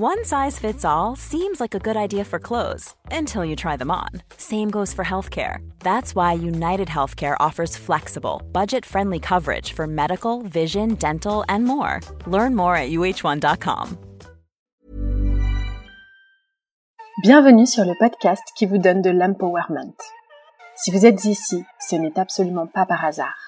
One size fits all seems like a good idea for clothes until you try them on. Same goes for healthcare. That's why United Healthcare offers flexible, budget-friendly coverage for medical, vision, dental, and more. Learn more at uh1.com. Bienvenue sur le podcast qui vous donne de l'empowerment. Si vous êtes ici, ce n'est absolument pas par hasard.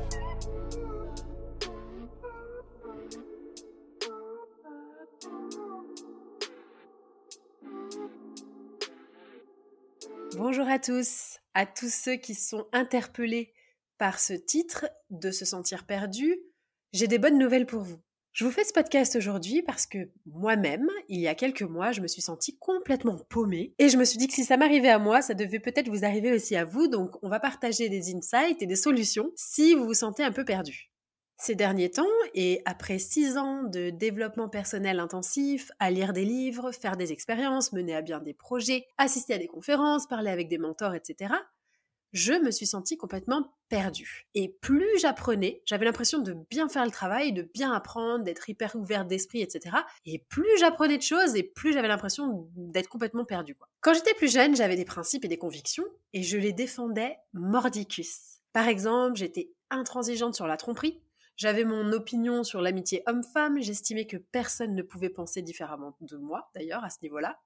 Bonjour à tous, à tous ceux qui sont interpellés par ce titre de se sentir perdu. J'ai des bonnes nouvelles pour vous. Je vous fais ce podcast aujourd'hui parce que moi-même, il y a quelques mois, je me suis sentie complètement paumée et je me suis dit que si ça m'arrivait à moi, ça devait peut-être vous arriver aussi à vous. Donc, on va partager des insights et des solutions si vous vous sentez un peu perdu. Ces derniers temps, et après six ans de développement personnel intensif, à lire des livres, faire des expériences, mener à bien des projets, assister à des conférences, parler avec des mentors, etc., je me suis sentie complètement perdue. Et plus j'apprenais, j'avais l'impression de bien faire le travail, de bien apprendre, d'être hyper ouverte d'esprit, etc. Et plus j'apprenais de choses, et plus j'avais l'impression d'être complètement perdue. Quand j'étais plus jeune, j'avais des principes et des convictions, et je les défendais mordicus. Par exemple, j'étais intransigeante sur la tromperie, j'avais mon opinion sur l'amitié homme-femme, j'estimais que personne ne pouvait penser différemment de moi, d'ailleurs, à ce niveau-là.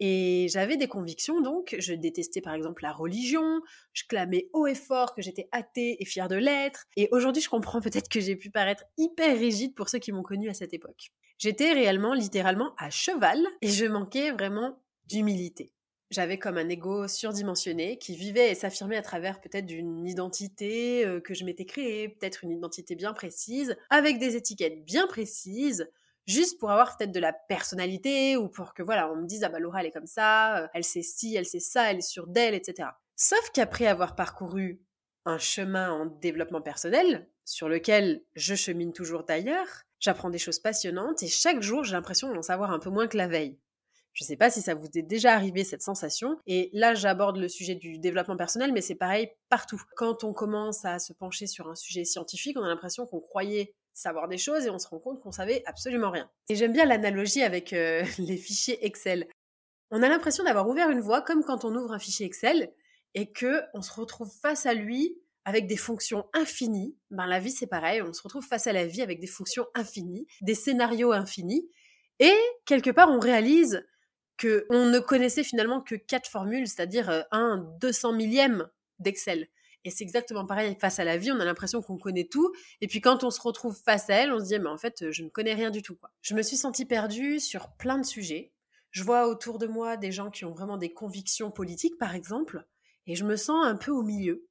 Et j'avais des convictions, donc je détestais par exemple la religion, je clamais haut et fort que j'étais athée et fière de l'être, et aujourd'hui je comprends peut-être que j'ai pu paraître hyper rigide pour ceux qui m'ont connue à cette époque. J'étais réellement, littéralement, à cheval, et je manquais vraiment d'humilité j'avais comme un ego surdimensionné qui vivait et s'affirmait à travers peut-être d'une identité euh, que je m'étais créée, peut-être une identité bien précise, avec des étiquettes bien précises, juste pour avoir peut-être de la personnalité ou pour que voilà, on me dise ah bah Laura elle est comme ça, euh, elle sait ci, elle sait ça, elle est sûre d'elle, etc. Sauf qu'après avoir parcouru un chemin en développement personnel, sur lequel je chemine toujours d'ailleurs, j'apprends des choses passionnantes et chaque jour j'ai l'impression d'en savoir un peu moins que la veille. Je ne sais pas si ça vous est déjà arrivé cette sensation. Et là, j'aborde le sujet du développement personnel, mais c'est pareil partout. Quand on commence à se pencher sur un sujet scientifique, on a l'impression qu'on croyait savoir des choses et on se rend compte qu'on savait absolument rien. Et j'aime bien l'analogie avec euh, les fichiers Excel. On a l'impression d'avoir ouvert une voie comme quand on ouvre un fichier Excel et que on se retrouve face à lui avec des fonctions infinies. Ben la vie c'est pareil, on se retrouve face à la vie avec des fonctions infinies, des scénarios infinis et quelque part on réalise on ne connaissait finalement que quatre formules, c'est-à-dire euh, un 200 millième d'Excel. Et c'est exactement pareil face à la vie, on a l'impression qu'on connaît tout, et puis quand on se retrouve face à elle, on se dit, mais en fait, je ne connais rien du tout. Je me suis sentie perdue sur plein de sujets. Je vois autour de moi des gens qui ont vraiment des convictions politiques, par exemple, et je me sens un peu au milieu.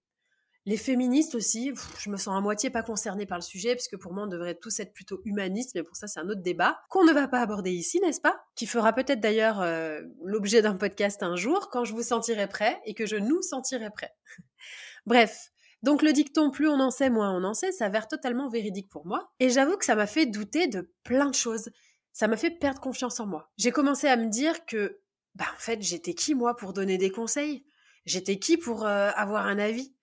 Les féministes aussi, je me sens à moitié pas concernée par le sujet, puisque pour moi, on devrait tous être plutôt humanistes, mais pour ça, c'est un autre débat qu'on ne va pas aborder ici, n'est-ce pas? Qui fera peut-être d'ailleurs euh, l'objet d'un podcast un jour, quand je vous sentirai prêt et que je nous sentirai prêt. Bref, donc le dicton plus on en sait, moins on en sait, s'avère totalement véridique pour moi. Et j'avoue que ça m'a fait douter de plein de choses. Ça m'a fait perdre confiance en moi. J'ai commencé à me dire que, bah en fait, j'étais qui moi pour donner des conseils? J'étais qui pour euh, avoir un avis?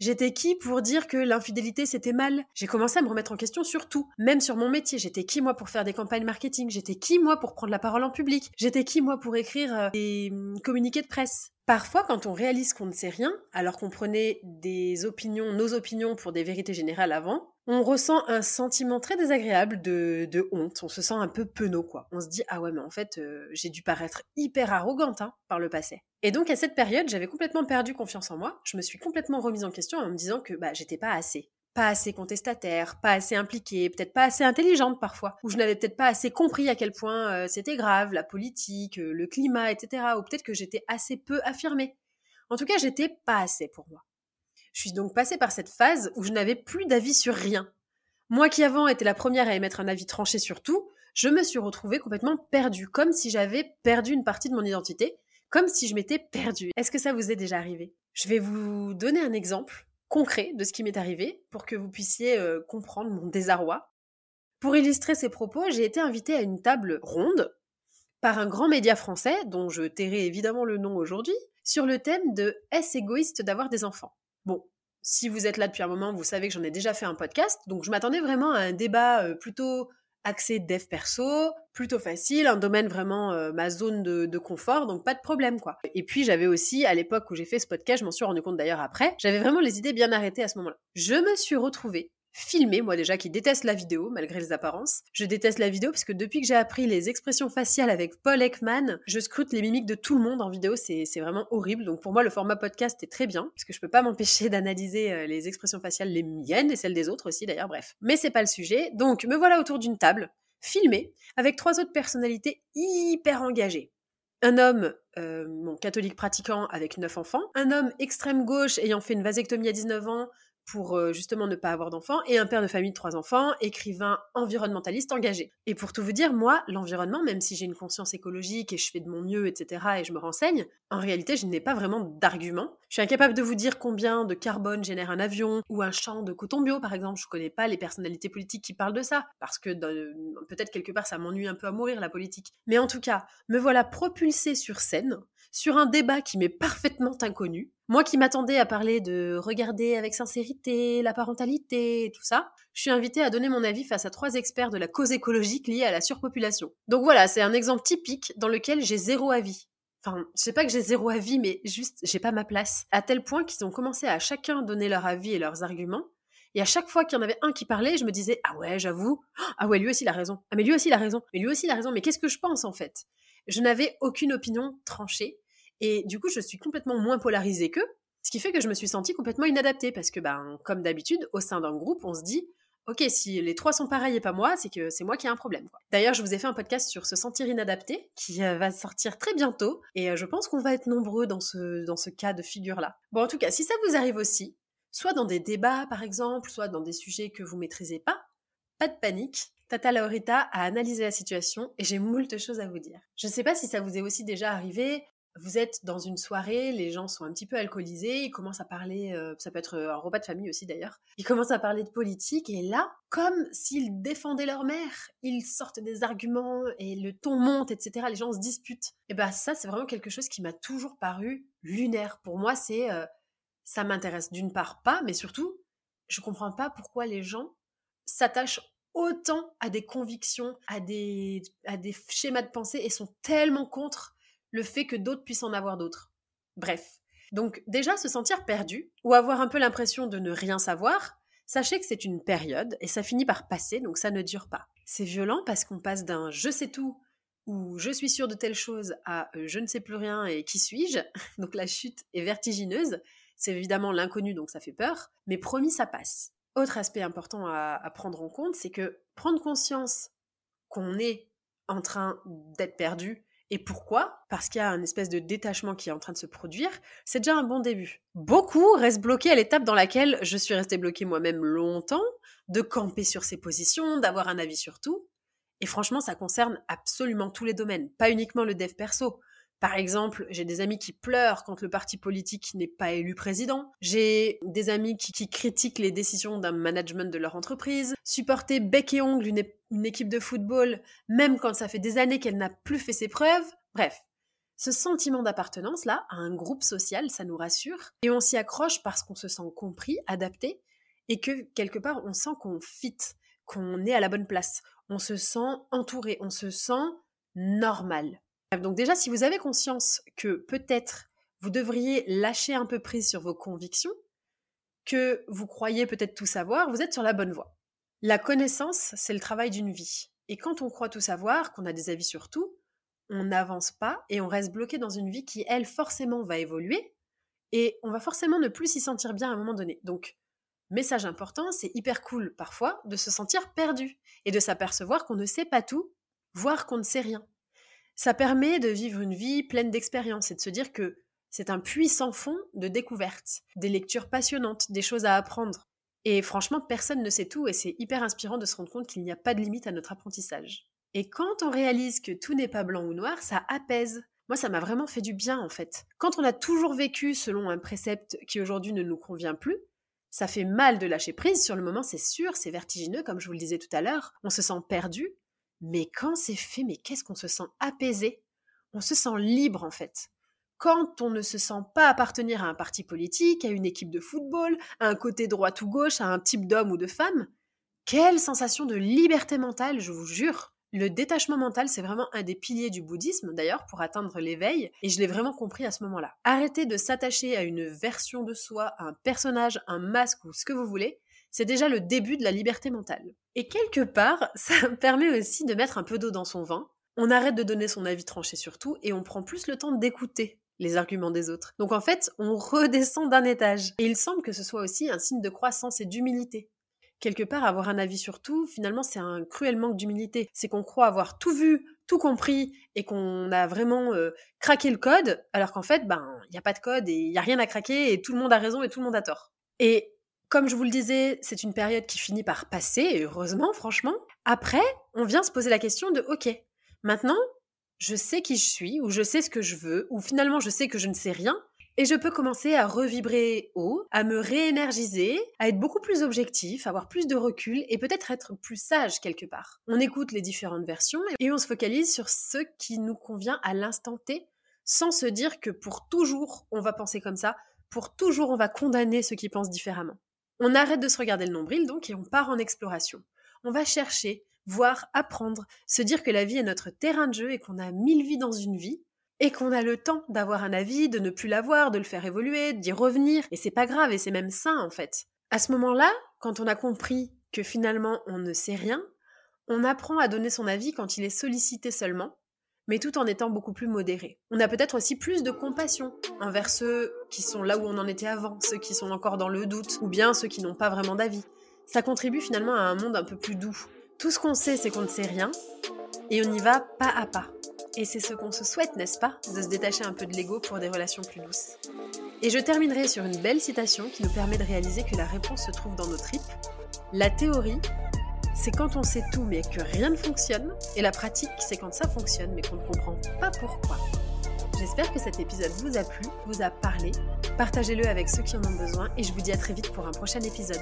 J'étais qui pour dire que l'infidélité c'était mal? J'ai commencé à me remettre en question sur tout, même sur mon métier. J'étais qui moi pour faire des campagnes marketing? J'étais qui moi pour prendre la parole en public? J'étais qui moi pour écrire euh, des hum, communiqués de presse? Parfois, quand on réalise qu'on ne sait rien, alors qu'on prenait des opinions, nos opinions pour des vérités générales avant, on ressent un sentiment très désagréable de, honte. On se sent un peu penaud, quoi. On se dit, ah ouais, mais en fait, euh, j'ai dû paraître hyper arrogante hein, par le passé. Et donc, à cette période, j'avais complètement perdu confiance en moi. Je me suis complètement remise en question en me disant que bah, j'étais pas assez pas assez contestataire, pas assez impliquée, peut-être pas assez intelligente parfois, ou je n'avais peut-être pas assez compris à quel point euh, c'était grave, la politique, euh, le climat, etc. Ou peut-être que j'étais assez peu affirmée. En tout cas, j'étais pas assez pour moi. Je suis donc passée par cette phase où je n'avais plus d'avis sur rien. Moi qui avant étais la première à émettre un avis tranché sur tout, je me suis retrouvée complètement perdue, comme si j'avais perdu une partie de mon identité, comme si je m'étais perdue. Est-ce que ça vous est déjà arrivé? Je vais vous donner un exemple concret de ce qui m'est arrivé pour que vous puissiez euh, comprendre mon désarroi. Pour illustrer ces propos, j'ai été invitée à une table ronde par un grand média français, dont je tairai évidemment le nom aujourd'hui, sur le thème de Est-ce égoïste d'avoir des enfants? Bon, si vous êtes là depuis un moment, vous savez que j'en ai déjà fait un podcast, donc je m'attendais vraiment à un débat euh, plutôt accès dev perso, plutôt facile, un domaine vraiment euh, ma zone de, confort, donc pas de problème quoi. Et puis j'avais aussi, à l'époque où j'ai fait ce podcast, je m'en suis rendu compte d'ailleurs après, j'avais vraiment les idées bien arrêtées à ce moment-là. Je me suis retrouvée filmé, moi déjà qui déteste la vidéo malgré les apparences. Je déteste la vidéo parce que depuis que j'ai appris les expressions faciales avec Paul Ekman, je scrute les mimiques de tout le monde en vidéo, c'est vraiment horrible. Donc pour moi le format podcast est très bien parce que je peux pas m'empêcher d'analyser euh, les expressions faciales, les miennes et celles des autres aussi d'ailleurs, bref. Mais c'est pas le sujet. Donc me voilà autour d'une table, filmé, avec trois autres personnalités hyper engagées un homme euh, catholique pratiquant avec neuf enfants, un homme extrême gauche ayant fait une vasectomie à 19 ans, pour euh, justement ne pas avoir d'enfants, et un père de famille de trois enfants, écrivain environnementaliste engagé. Et pour tout vous dire, moi, l'environnement, même si j'ai une conscience écologique et je fais de mon mieux, etc., et je me renseigne, en réalité, je n'ai pas vraiment d'argument. Je suis incapable de vous dire combien de carbone génère un avion ou un champ de coton bio, par exemple. Je connais pas les personnalités politiques qui parlent de ça, parce que peut-être quelque part ça m'ennuie un peu à mourir la politique. Mais en tout cas, me voilà propulsée sur scène, sur un débat qui m'est parfaitement inconnu, moi qui m'attendais à parler de regarder avec sincérité, la parentalité tout ça, je suis invitée à donner mon avis face à trois experts de la cause écologique liée à la surpopulation. Donc voilà, c'est un exemple typique dans lequel j'ai zéro avis. Enfin, je sais pas que j'ai zéro avis, mais juste, j'ai pas ma place. À tel point qu'ils ont commencé à chacun donner leur avis et leurs arguments. Et à chaque fois qu'il y en avait un qui parlait, je me disais, ah ouais, j'avoue, ah ouais, lui aussi il a raison. Ah mais lui aussi il a raison. Mais lui aussi il a raison. Mais qu'est-ce que je pense en fait? Je n'avais aucune opinion tranchée. Et du coup, je suis complètement moins polarisée qu'eux, ce qui fait que je me suis sentie complètement inadaptée parce que, ben, comme d'habitude, au sein d'un groupe, on se dit Ok, si les trois sont pareils et pas moi, c'est que c'est moi qui ai un problème. D'ailleurs, je vous ai fait un podcast sur se sentir inadapté qui euh, va sortir très bientôt et euh, je pense qu'on va être nombreux dans ce, cas de figure-là. Bon, en tout cas, si ça vous arrive aussi, soit dans des débats par exemple, soit dans des sujets que vous maîtrisez pas, pas de panique. Tata Laurita a analysé la situation et j'ai moult choses à vous dire. Je ne sais pas si ça vous est aussi déjà arrivé, vous êtes dans une soirée, les gens sont un petit peu alcoolisés, ils commencent à parler, euh, ça peut être un repas de famille aussi d'ailleurs, ils commencent à parler de politique et là, comme s'ils défendaient leur mère, ils sortent des arguments et le ton monte, etc. Les gens se disputent. Et ben ça, c'est vraiment quelque chose qui m'a toujours paru lunaire. Pour moi, c'est euh, ça m'intéresse d'une part pas, mais surtout, je comprends pas pourquoi les gens s'attachent autant à des convictions, à des, à des schémas de pensée et sont tellement contre le fait que d'autres puissent en avoir d'autres. Bref. Donc déjà, se sentir perdu, ou avoir un peu l'impression de ne rien savoir, sachez que c'est une période, et ça finit par passer, donc ça ne dure pas. C'est violent parce qu'on passe d'un je sais tout, ou je suis sûr de telle chose, à euh, je ne sais plus rien et qui suis-je Donc la chute est vertigineuse. C'est évidemment l'inconnu, donc ça fait peur, mais promis, ça passe. Autre aspect important à prendre en compte, c'est que prendre conscience qu'on est en train d'être perdu, et pourquoi? Parce qu'il y a un espèce de détachement qui est en train de se produire. C'est déjà un bon début. Beaucoup restent bloqués à l'étape dans laquelle je suis restée bloquée moi-même longtemps, de camper sur ses positions, d'avoir un avis sur tout. Et franchement, ça concerne absolument tous les domaines, pas uniquement le dev perso. Par exemple, j'ai des amis qui pleurent quand le parti politique n'est pas élu président. J'ai des amis qui, critiquent les décisions d'un management de leur entreprise. Supporter bec et ongle une, une équipe de football, même quand ça fait des années qu'elle n'a plus fait ses preuves. Bref, Ce sentiment d'appartenance-là à un groupe social, ça nous rassure. Et on s'y accroche parce qu'on se sent compris, adapté, et que quelque part, on sent qu'on fit, qu'on est à la bonne place. On se sent entouré, on se sent normal. Donc déjà, si vous avez conscience que peut-être vous devriez lâcher un peu prise sur vos convictions, que vous croyez peut-être tout savoir, vous êtes sur la bonne voie. La connaissance, c'est le travail d'une vie. Et quand on croit tout savoir, qu'on a des avis sur tout, on n'avance pas et on reste bloqué dans une vie qui, elle, forcément va évoluer et on va forcément ne plus s'y sentir bien à un moment donné. Donc, message important, c'est hyper cool parfois de se sentir perdu et de s'apercevoir qu'on ne sait pas tout, voire qu'on ne sait rien. Ça permet de vivre une vie pleine d'expériences et de se dire que c'est un puissant fond de découvertes, des lectures passionnantes, des choses à apprendre. Et franchement, personne ne sait tout et c'est hyper inspirant de se rendre compte qu'il n'y a pas de limite à notre apprentissage. Et quand on réalise que tout n'est pas blanc ou noir, ça apaise. Moi, ça m'a vraiment fait du bien en fait. Quand on a toujours vécu selon un précepte qui aujourd'hui ne nous convient plus, ça fait mal de lâcher prise. Sur le moment, c'est sûr, c'est vertigineux, comme je vous le disais tout à l'heure. On se sent perdu. Mais quand c'est fait, mais qu'est-ce qu'on se sent apaisé? On se sent libre en fait. Quand on ne se sent pas appartenir à un parti politique, à une équipe de football, à un côté droite ou gauche, à un type d'homme ou de femme, quelle sensation de liberté mentale, je vous jure. Le détachement mental, c'est vraiment un des piliers du bouddhisme, d'ailleurs, pour atteindre l'éveil, et je l'ai vraiment compris à ce moment-là. Arrêter de s'attacher à une version de soi, à un personnage, un masque ou ce que vous voulez, c'est déjà le début de la liberté mentale. Et quelque part, ça permet aussi de mettre un peu d'eau dans son vin. On arrête de donner son avis tranché sur tout et on prend plus le temps d'écouter les arguments des autres. Donc en fait, on redescend d'un étage. Et il semble que ce soit aussi un signe de croissance et d'humilité quelque part, avoir un avis sur tout, finalement, c'est un cruel manque d'humilité. C'est qu'on croit avoir tout vu, tout compris et qu'on a vraiment euh, craqué le code, alors qu'en fait, ben, il n'y a pas de code et il n'y a rien à craquer et tout le monde a raison et tout le monde a tort. Et comme je vous le disais, c'est une période qui finit par passer, heureusement, franchement. Après, on vient se poser la question de, OK, maintenant, je sais qui je suis, ou je sais ce que je veux, ou finalement je sais que je ne sais rien, et je peux commencer à revibrer haut, à me réénergiser, à être beaucoup plus objectif, avoir plus de recul et peut-être être plus sage quelque part. On écoute les différentes versions et on se focalise sur ce qui nous convient à l'instant T, sans se dire que pour toujours on va penser comme ça, pour toujours on va condamner ceux qui pensent différemment. On arrête de se regarder le nombril donc et on part en exploration. On va chercher, voir, apprendre, se dire que la vie est notre terrain de jeu et qu'on a mille vies dans une vie, et qu'on a le temps d'avoir un avis, de ne plus l'avoir, de le faire évoluer, d'y revenir, et c'est pas grave, et c'est même sain en fait. À ce moment-là, quand on a compris que finalement on ne sait rien, on apprend à donner son avis quand il est sollicité seulement, mais tout en étant beaucoup plus modéré. On a peut-être aussi plus de compassion envers ceux qui sont là où on en était avant, ceux qui sont encore dans le doute, ou bien ceux qui n'ont pas vraiment d'avis. Ça contribue finalement à un monde un peu plus doux. Tout ce qu'on sait, c'est qu'on ne sait rien, et on y va pas à pas. Et c'est ce qu'on se souhaite, n'est-ce pas De se détacher un peu de l'ego pour des relations plus douces. Et je terminerai sur une belle citation qui nous permet de réaliser que la réponse se trouve dans nos tripes. La théorie, c'est quand on sait tout mais que rien ne fonctionne. Et la pratique, c'est quand ça fonctionne mais qu'on ne comprend pas pourquoi. J'espère que cet épisode vous a plu, vous a parlé. Partagez-le avec ceux qui en ont besoin et je vous dis à très vite pour un prochain épisode.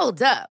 Hold up.